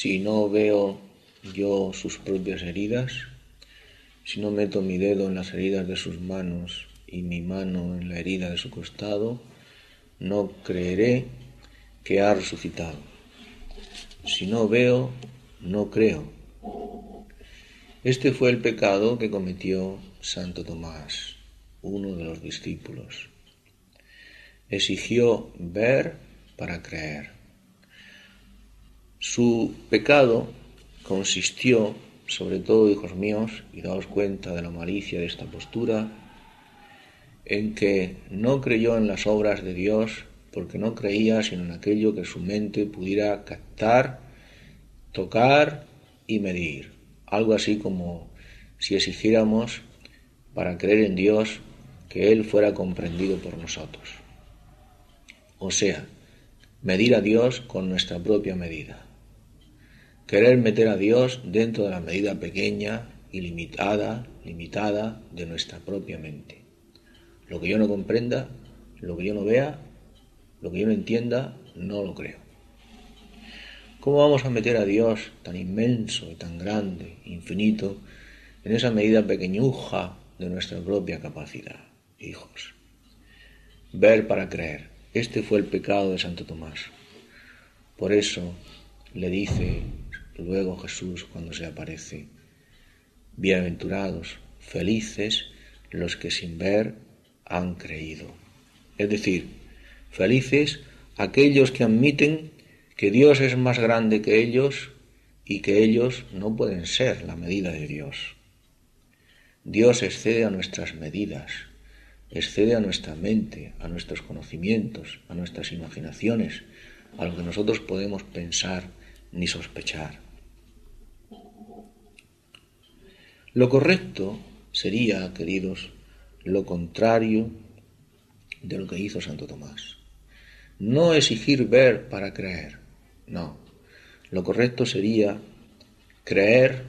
si no veo yo sus propias heridas, si no meto mi dedo en las heridas de sus manos y mi mano en la herida de su costado, no creeré que ha resucitado. Si no veo, no creo. Este fue el pecado que cometió Santo Tomás, uno de los discípulos. Exigió ver para creer. Su pecado consistió, sobre todo, hijos míos, y daos cuenta de la malicia de esta postura, en que no creyó en las obras de Dios porque no creía sino en aquello que su mente pudiera captar, tocar y medir. Algo así como si exigiéramos para creer en Dios que Él fuera comprendido por nosotros. O sea, medir a Dios con nuestra propia medida. Querer meter a Dios dentro de la medida pequeña y limitada, limitada de nuestra propia mente. Lo que yo no comprenda, lo que yo no vea, lo que yo no entienda, no lo creo. ¿Cómo vamos a meter a Dios tan inmenso tan grande, infinito, en esa medida pequeñuja de nuestra propia capacidad, hijos? Ver para creer. Este fue el pecado de Santo Tomás. Por eso le dice luego Jesús cuando se aparece, bienaventurados, felices los que sin ver han creído. Es decir, felices aquellos que admiten que Dios es más grande que ellos y que ellos no pueden ser la medida de Dios. Dios excede a nuestras medidas, excede a nuestra mente, a nuestros conocimientos, a nuestras imaginaciones, a lo que nosotros podemos pensar ni sospechar. Lo correcto sería, queridos, lo contrario de lo que hizo Santo Tomás. No exigir ver para creer, no. Lo correcto sería creer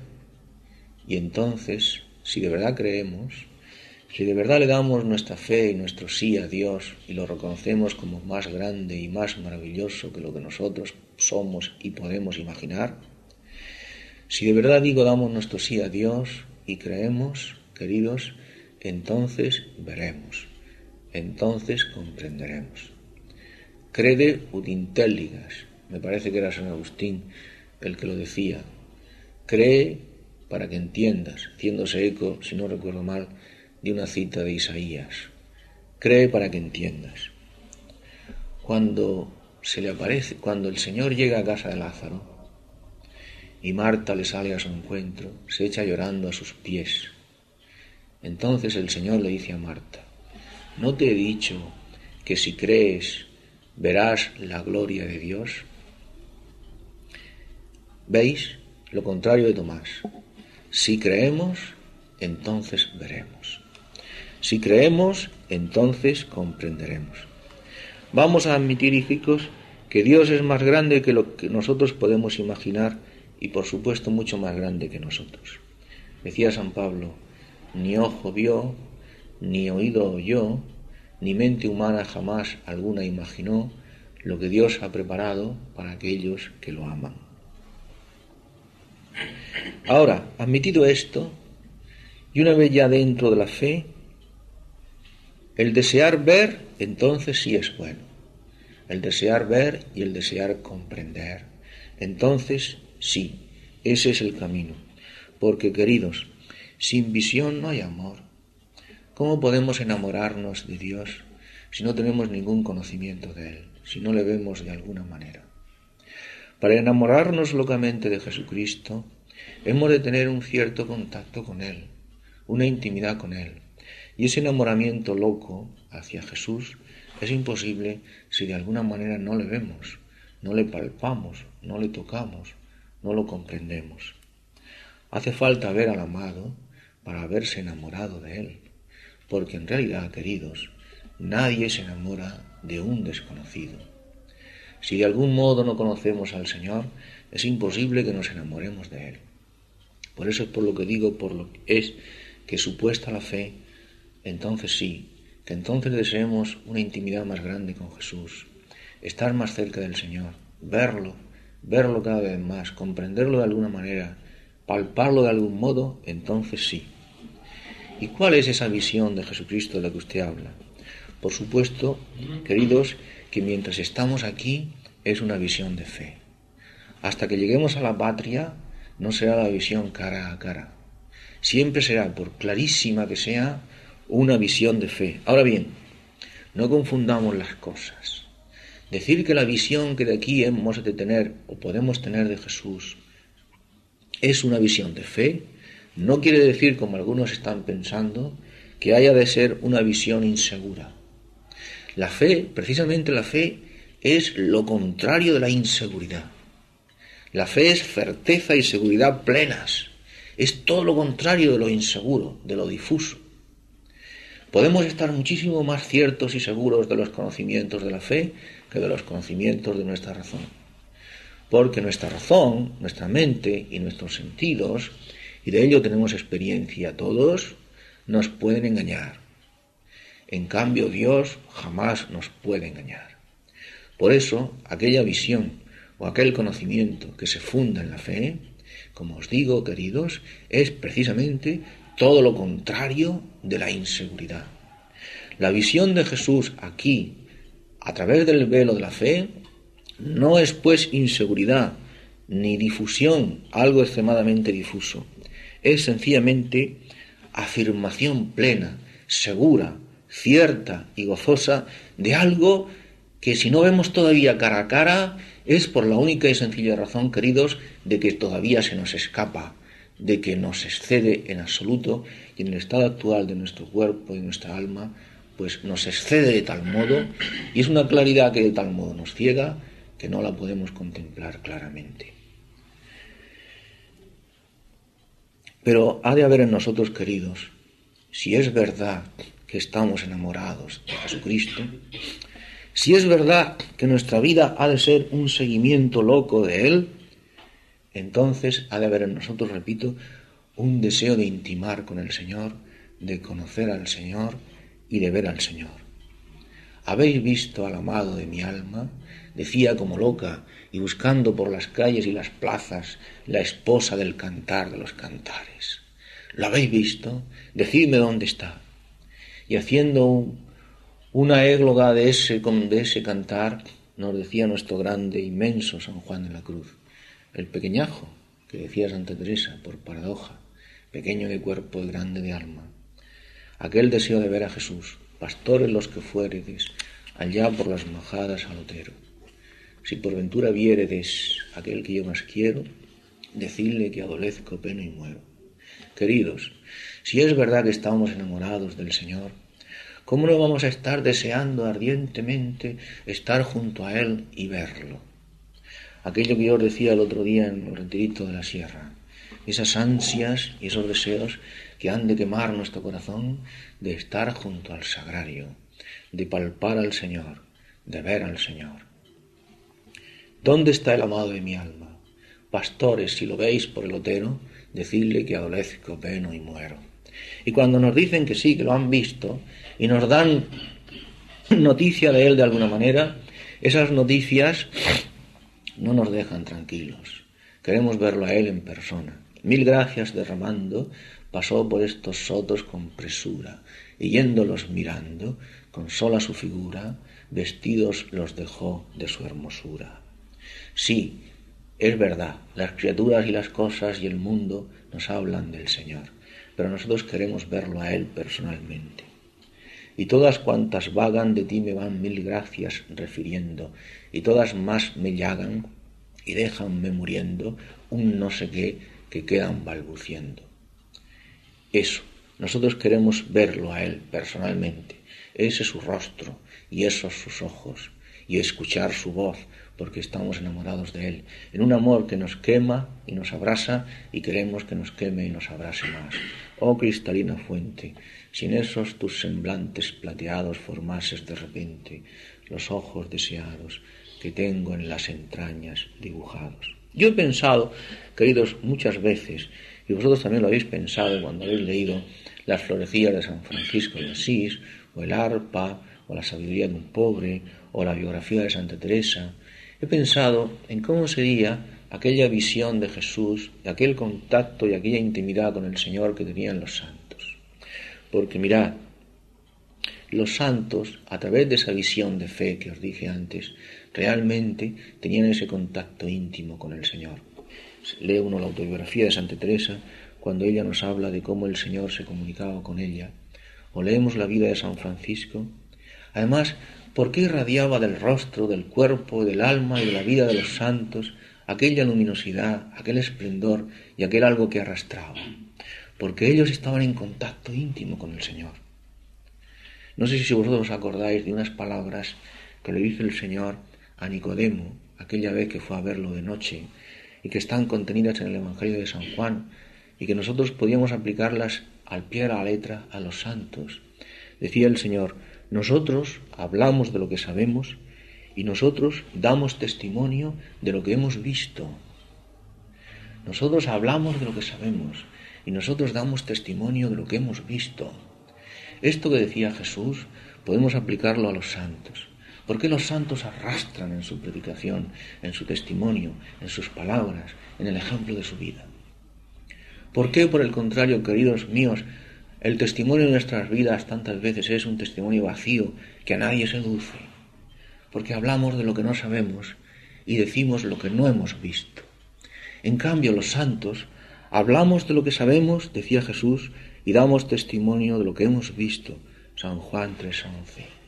y entonces, si de verdad creemos, si de verdad le damos nuestra fe y nuestro sí a Dios y lo reconocemos como más grande y más maravilloso que lo que nosotros somos y podemos imaginar, si de verdad digo damos nuestro sí a Dios y creemos, queridos, entonces veremos, entonces comprenderemos. Crede ut intelligas, me parece que era San Agustín el que lo decía. Cree para que entiendas, haciéndose eco, si no recuerdo mal, de una cita de Isaías. Cree para que entiendas. Cuando se le aparece, cuando el Señor llega a casa de Lázaro y Marta le sale a su encuentro, se echa llorando a sus pies entonces el Señor le dice a Marta, ¿no te he dicho que si crees verás la gloria de Dios? ¿Veis? Lo contrario de Tomás. Si creemos, entonces veremos. Si creemos, entonces comprenderemos. Vamos a admitir, hijos, que Dios es más grande que lo que nosotros podemos imaginar y por supuesto mucho más grande que nosotros. Decía San Pablo, ni ojo vio, ni oído oyó, ni mente humana jamás alguna imaginó lo que Dios ha preparado para aquellos que lo aman. Ahora, admitido esto, y una vez ya dentro de la fe, el desear ver, entonces sí es bueno. El desear ver y el desear comprender. Entonces sí, ese es el camino. Porque, queridos, sin visión no hay amor. ¿Cómo podemos enamorarnos de Dios si no tenemos ningún conocimiento de Él, si no le vemos de alguna manera? Para enamorarnos locamente de Jesucristo, hemos de tener un cierto contacto con Él, una intimidad con Él. Y ese enamoramiento loco hacia Jesús es imposible si de alguna manera no le vemos, no le palpamos, no le tocamos, no lo comprendemos. Hace falta ver al amado para haberse enamorado de Él. Porque en realidad, queridos, nadie se enamora de un desconocido. Si de algún modo no conocemos al Señor, es imposible que nos enamoremos de Él. Por eso es por lo que digo, por lo que es que supuesta la fe, entonces sí, que entonces deseemos una intimidad más grande con Jesús, estar más cerca del Señor, verlo, verlo cada vez más, comprenderlo de alguna manera, palparlo de algún modo, entonces sí. ¿Y cuál es esa visión de Jesucristo de la que usted habla? Por supuesto, queridos, que mientras estamos aquí es una visión de fe. Hasta que lleguemos a la patria no será la visión cara a cara. Siempre será, por clarísima que sea, una visión de fe. Ahora bien, no confundamos las cosas. Decir que la visión que de aquí hemos de tener o podemos tener de Jesús es una visión de fe, no quiere decir, como algunos están pensando, que haya de ser una visión insegura. La fe, precisamente la fe, es lo contrario de la inseguridad. La fe es certeza y seguridad plenas. Es todo lo contrario de lo inseguro, de lo difuso. Podemos estar muchísimo más ciertos y seguros de los conocimientos de la fe que de los conocimientos de nuestra razón. Porque nuestra razón, nuestra mente y nuestros sentidos, y de ello tenemos experiencia todos, nos pueden engañar. En cambio, Dios jamás nos puede engañar. Por eso, aquella visión o aquel conocimiento que se funda en la fe, como os digo, queridos, es precisamente todo lo contrario de la inseguridad. La visión de Jesús aquí, a través del velo de la fe, no es pues inseguridad ni difusión, algo extremadamente difuso. Es sencillamente afirmación plena, segura, cierta y gozosa de algo que si no vemos todavía cara a cara es por la única y sencilla razón, queridos, de que todavía se nos escapa, de que nos excede en absoluto y en el estado actual de nuestro cuerpo y nuestra alma, pues nos excede de tal modo y es una claridad que de tal modo nos ciega que no la podemos contemplar claramente. Pero ha de haber en nosotros, queridos, si es verdad que estamos enamorados de Jesucristo, si es verdad que nuestra vida ha de ser un seguimiento loco de Él, entonces ha de haber en nosotros, repito, un deseo de intimar con el Señor, de conocer al Señor y de ver al Señor. ¿Habéis visto al amado de mi alma? Decía como loca y buscando por las calles y las plazas la esposa del cantar de los cantares. ¿Lo habéis visto? Decidme dónde está. Y haciendo un, una égloga de ese, de ese cantar, nos decía nuestro grande, inmenso San Juan de la Cruz, el pequeñajo, que decía Santa Teresa, por paradoja, pequeño de cuerpo y grande de alma. Aquel deseo de ver a Jesús, pastores los que fueredes, allá por las majadas al otero. Si por ventura viéredes aquel que yo más quiero, decidle que adolezco, peno y muero. Queridos, si es verdad que estamos enamorados del Señor, ¿Cómo no vamos a estar deseando ardientemente estar junto a Él y verlo? Aquello que yo os decía el otro día en el retirito de la sierra, esas ansias y esos deseos que han de quemar nuestro corazón de estar junto al sagrario, de palpar al Señor, de ver al Señor. ¿Dónde está el amado de mi alma? Pastores, si lo veis por el otero, decidle que adolezco, peno y muero. Y cuando nos dicen que sí, que lo han visto, y nos dan noticia de él de alguna manera, esas noticias no nos dejan tranquilos. Queremos verlo a él en persona. Mil gracias derramando, pasó por estos sotos con presura, y yéndolos mirando, con sola su figura, vestidos los dejó de su hermosura. Sí, es verdad, las criaturas y las cosas y el mundo nos hablan del Señor, pero nosotros queremos verlo a Él personalmente y todas cuantas vagan de ti me van mil gracias refiriendo, y todas más me llagan y déjanme muriendo un no sé qué que quedan balbuciendo. Eso, nosotros queremos verlo a Él personalmente, ese su rostro y esos sus ojos, y escuchar su voz, porque estamos enamorados de Él, en un amor que nos quema y nos abrasa y queremos que nos queme y nos abrase más. Oh cristalina fuente, sin esos tus semblantes plateados formases de repente los ojos deseados que tengo en las entrañas dibujados. Yo he pensado, queridos, muchas veces, y vosotros también lo habéis pensado cuando habéis leído las florecillas de San Francisco de Asís, o el arpa, o la sabiduría de un pobre, o la biografía de Santa Teresa, he pensado en cómo sería aquella visión de Jesús, aquel contacto y aquella intimidad con el Señor que tenían los santos. Porque mirad, los santos, a través de esa visión de fe que os dije antes, realmente tenían ese contacto íntimo con el Señor. Lee uno la autobiografía de Santa Teresa cuando ella nos habla de cómo el Señor se comunicaba con ella, o leemos la vida de San Francisco. Además, ¿por qué irradiaba del rostro, del cuerpo, del alma y de la vida de los santos aquella luminosidad, aquel esplendor y aquel algo que arrastraba? Porque ellos estaban en contacto íntimo con el Señor. No sé si vosotros os acordáis de unas palabras que le dice el Señor a Nicodemo aquella vez que fue a verlo de noche y que están contenidas en el Evangelio de San Juan y que nosotros podíamos aplicarlas al pie de la letra a los santos. Decía el Señor, nosotros hablamos de lo que sabemos y nosotros damos testimonio de lo que hemos visto. Nosotros hablamos de lo que sabemos y nosotros damos testimonio de lo que hemos visto. Esto que decía Jesús podemos aplicarlo a los santos. ¿Por qué los santos arrastran en su predicación, en su testimonio, en sus palabras, en el ejemplo de su vida? ¿Por qué, por el contrario, queridos míos, el testimonio de nuestras vidas tantas veces es un testimonio vacío que a nadie seduce? Porque hablamos de lo que no sabemos y decimos lo que no hemos visto. En cambio, los santos hablamos de lo que sabemos, decía Jesús, y damos testimonio de lo que hemos visto. San Juan 3:11.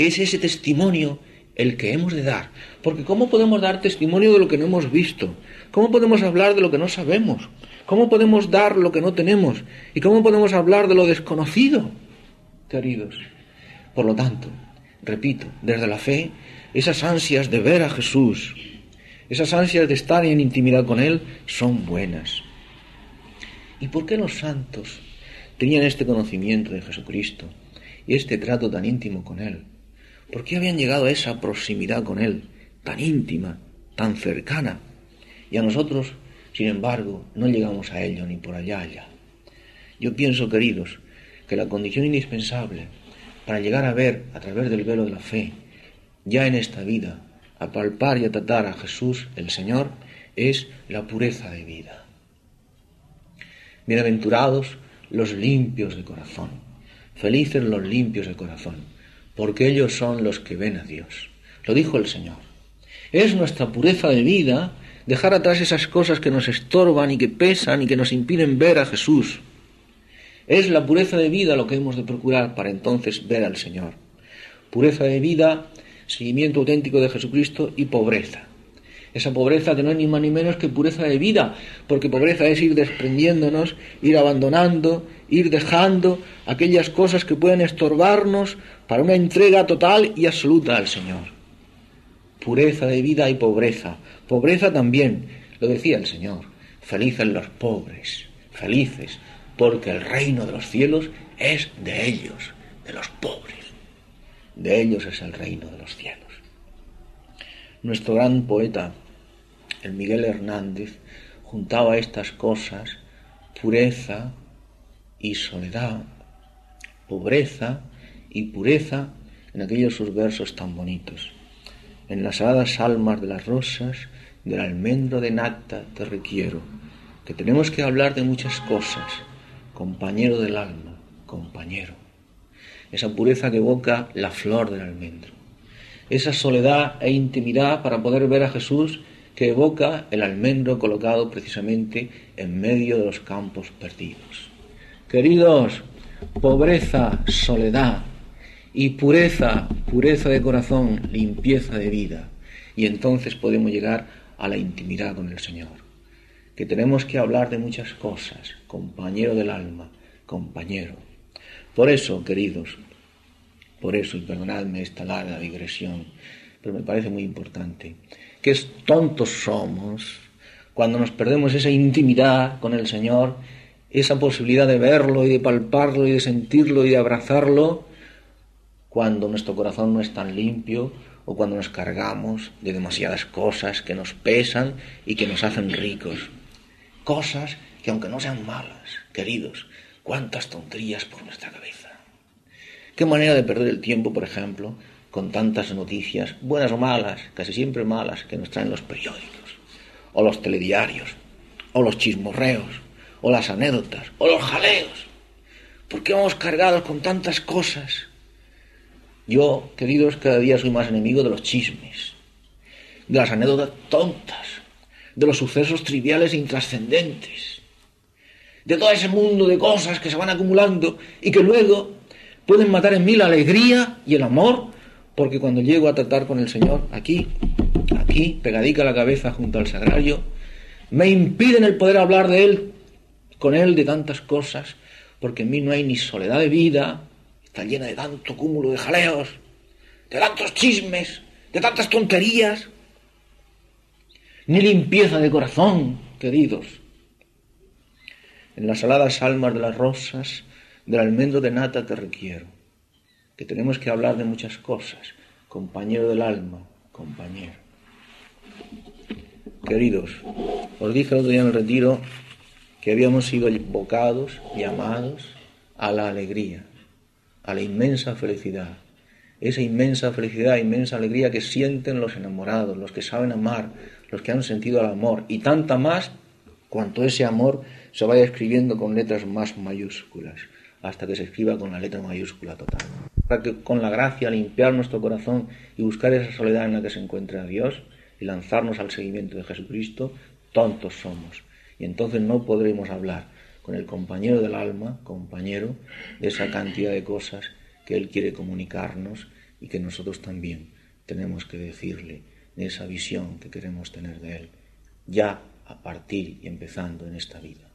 Es ese testimonio el que hemos de dar. Porque ¿cómo podemos dar testimonio de lo que no hemos visto? ¿Cómo podemos hablar de lo que no sabemos? ¿Cómo podemos dar lo que no tenemos? ¿Y cómo podemos hablar de lo desconocido? Queridos. Por lo tanto, repito, desde la fe, esas ansias de ver a Jesús, esas ansias de estar en intimidad con Él, son buenas. ¿Y por qué los santos tenían este conocimiento de Jesucristo y este trato tan íntimo con Él? ¿Por qué habían llegado a esa proximidad con Él, tan íntima, tan cercana? Y a nosotros, sin embargo, no llegamos a ello ni por allá allá. Yo pienso, queridos, que la condición indispensable para llegar a ver a través del velo de la fe, ya en esta vida, a palpar y a tratar a Jesús, el Señor, es la pureza de vida. Bienaventurados los limpios de corazón, felices los limpios de corazón porque ellos son los que ven a Dios. Lo dijo el Señor. Es nuestra pureza de vida dejar atrás esas cosas que nos estorban y que pesan y que nos impiden ver a Jesús. Es la pureza de vida lo que hemos de procurar para entonces ver al Señor. Pureza de vida, seguimiento auténtico de Jesucristo y pobreza. Esa pobreza que no es ni más ni menos que pureza de vida, porque pobreza es ir desprendiéndonos, ir abandonando, ir dejando aquellas cosas que pueden estorbarnos para una entrega total y absoluta al Señor. Pureza de vida y pobreza. Pobreza también, lo decía el Señor. Felices los pobres, felices, porque el reino de los cielos es de ellos, de los pobres. De ellos es el reino de los cielos. Nuestro gran poeta, el Miguel Hernández, juntaba estas cosas, pureza y soledad, pobreza y pureza, en aquellos sus versos tan bonitos. En las heladas almas de las rosas, del almendro de nacta te requiero, que tenemos que hablar de muchas cosas, compañero del alma, compañero. Esa pureza que evoca la flor del almendro esa soledad e intimidad para poder ver a Jesús que evoca el almendro colocado precisamente en medio de los campos perdidos. Queridos, pobreza, soledad y pureza, pureza de corazón, limpieza de vida. Y entonces podemos llegar a la intimidad con el Señor. Que tenemos que hablar de muchas cosas, compañero del alma, compañero. Por eso, queridos, por eso, y perdonadme esta larga digresión, pero me parece muy importante, es tontos somos cuando nos perdemos esa intimidad con el Señor, esa posibilidad de verlo y de palparlo y de sentirlo y de abrazarlo, cuando nuestro corazón no es tan limpio o cuando nos cargamos de demasiadas cosas que nos pesan y que nos hacen ricos. Cosas que aunque no sean malas, queridos, cuántas tonterías por nuestra cabeza. Qué manera de perder el tiempo, por ejemplo, con tantas noticias, buenas o malas, casi siempre malas, que nos traen los periódicos, o los telediarios, o los chismorreos, o las anécdotas, o los jaleos. ¿Por qué vamos cargados con tantas cosas? Yo, queridos, cada día soy más enemigo de los chismes, de las anécdotas tontas, de los sucesos triviales e intrascendentes, de todo ese mundo de cosas que se van acumulando y que luego pueden matar en mí la alegría y el amor, porque cuando llego a tratar con el Señor, aquí, aquí, pegadica la cabeza junto al sagrario, me impiden el poder hablar de Él, con Él de tantas cosas, porque en mí no hay ni soledad de vida, está llena de tanto cúmulo de jaleos, de tantos chismes, de tantas tonterías, ni limpieza de corazón, queridos. En las aladas almas de las rosas, del almendro de nata te requiero, que tenemos que hablar de muchas cosas, compañero del alma, compañero. Queridos, os dije el otro día en el retiro que habíamos sido invocados, llamados a la alegría, a la inmensa felicidad. Esa inmensa felicidad, inmensa alegría que sienten los enamorados, los que saben amar, los que han sentido el amor, y tanta más cuanto ese amor se vaya escribiendo con letras más mayúsculas, hasta que se escriba con la letra mayúscula total. Para que con la gracia limpiar nuestro corazón y buscar esa soledad en la que se encuentra Dios y lanzarnos al seguimiento de Jesucristo, tontos somos. Y entonces no podremos hablar con el compañero del alma, compañero, de esa cantidad de cosas que Él quiere comunicarnos y que nosotros también tenemos que decirle de esa visión que queremos tener de Él, ya a partir y empezando en esta vida.